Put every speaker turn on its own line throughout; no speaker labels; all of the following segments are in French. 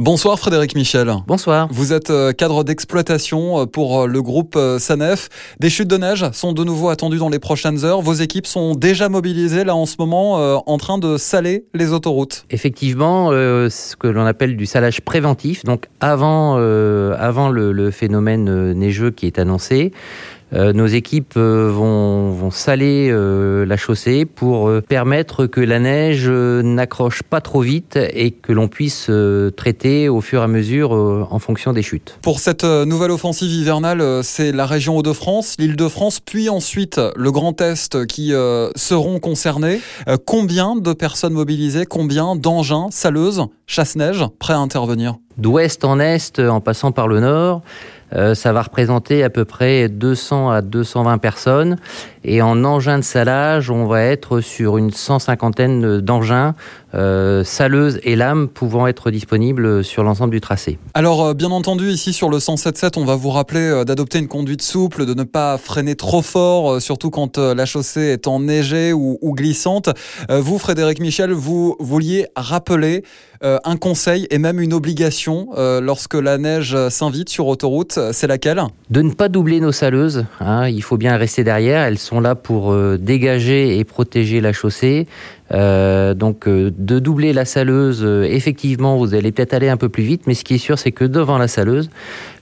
Bonsoir Frédéric Michel.
Bonsoir.
Vous êtes euh, cadre d'exploitation euh, pour euh, le groupe Sanef. Des chutes de neige sont de nouveau attendues dans les prochaines heures. Vos équipes sont déjà mobilisées là en ce moment en train de saler les autoroutes.
Effectivement, ce que l'on appelle du salage préventif, donc avant, avant le phénomène neigeux qui est annoncé. Euh, nos équipes euh, vont, vont saler euh, la chaussée pour permettre que la neige n'accroche pas trop vite et que l'on puisse traiter au fur et à mesure en fonction des chutes.
Pour cette nouvelle offensive hivernale, c'est la région Hauts-de-France, l'Île-de-France, puis ensuite le Grand Est qui seront concernés. Combien de personnes mobilisées, combien d'engins, saleuses, chasse-neige prêts à intervenir?
D'ouest en est, en passant par le nord, ça va représenter à peu près 200 à 220 personnes. Et en engin de salage, on va être sur une cent cinquantaine d'engins euh, saleuses et lames pouvant être disponibles sur l'ensemble du tracé.
Alors, euh, bien entendu, ici sur le 177, on va vous rappeler d'adopter une conduite souple, de ne pas freiner trop fort, surtout quand la chaussée est enneigée ou, ou glissante. vous, Frédéric Michel, vous vouliez rappeler un conseil et même une obligation lorsque la neige s'invite sur autoroute c'est laquelle?
De ne pas doubler nos saleuses. Hein. il faut bien rester derrière. Elles sont là pour euh, dégager et protéger la chaussée. Euh, donc euh, de doubler la saleuse, effectivement, vous allez peut-être aller un peu plus vite, mais ce qui est sûr, c'est que devant la saleuse,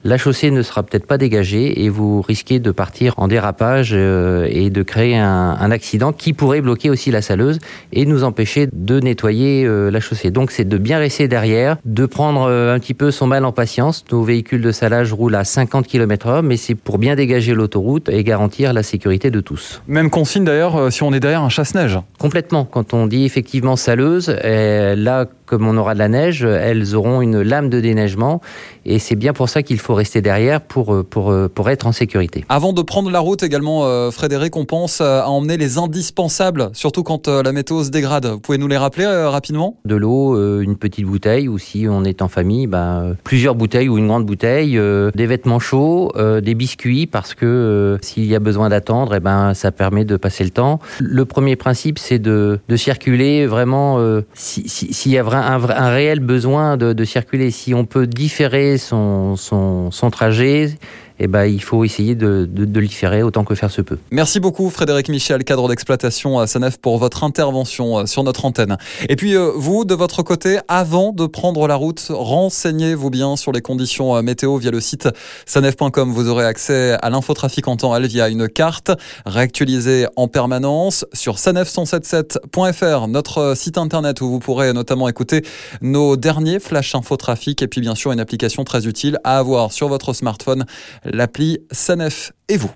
la chaussée ne sera peut-être pas dégagée et vous risquez de partir en dérapage et de créer un, accident qui pourrait bloquer aussi la saleuse et nous empêcher de nettoyer la chaussée. Donc c'est de bien rester derrière, de prendre un petit peu son mal en patience. Nos véhicules de salage roulent à 50 km/h, mais c'est pour bien dégager l'autoroute et garantir la sécurité de tous.
Même consigne d'ailleurs si on est derrière un chasse-neige.
Complètement. Quand on dit effectivement saleuse, là, comme on aura de la neige, elles auront une lame de déneigement et c'est bien pour ça qu'il faut rester derrière pour, euh, pour, euh, pour être en sécurité.
Avant de prendre la route également, euh, Frédéric, on pense à emmener les indispensables, surtout quand la météo se dégrade. Vous pouvez nous les rappeler rapidement?
De l'eau, une petite bouteille ou si on est en famille, bah, plusieurs bouteilles ou une grande bouteille, des vêtements chauds, des biscuits parce que s'il y a besoin d'attendre, eh ben, ça permet de passer le temps. Le premier principe, c'est de, de circuler vraiment s'il si, y a vraiment un, réel besoin de, de, circuler. Si on peut différer son, son, son trajet, eh ben, il faut essayer de, de, de l'y autant que faire se peut.
Merci beaucoup Frédéric Michel, cadre d'exploitation à Sanef, pour votre intervention euh, sur notre antenne. Et puis euh, vous, de votre côté, avant de prendre la route, renseignez-vous bien sur les conditions euh, météo via le site sanef.com. Vous aurez accès à l'infotrafic en temps réel via une carte réactualisée en permanence sur sanef177.fr, notre site internet où vous pourrez notamment écouter nos derniers flash infotrafic et puis bien sûr une application très utile à avoir sur votre smartphone l'appli Sanef et vous.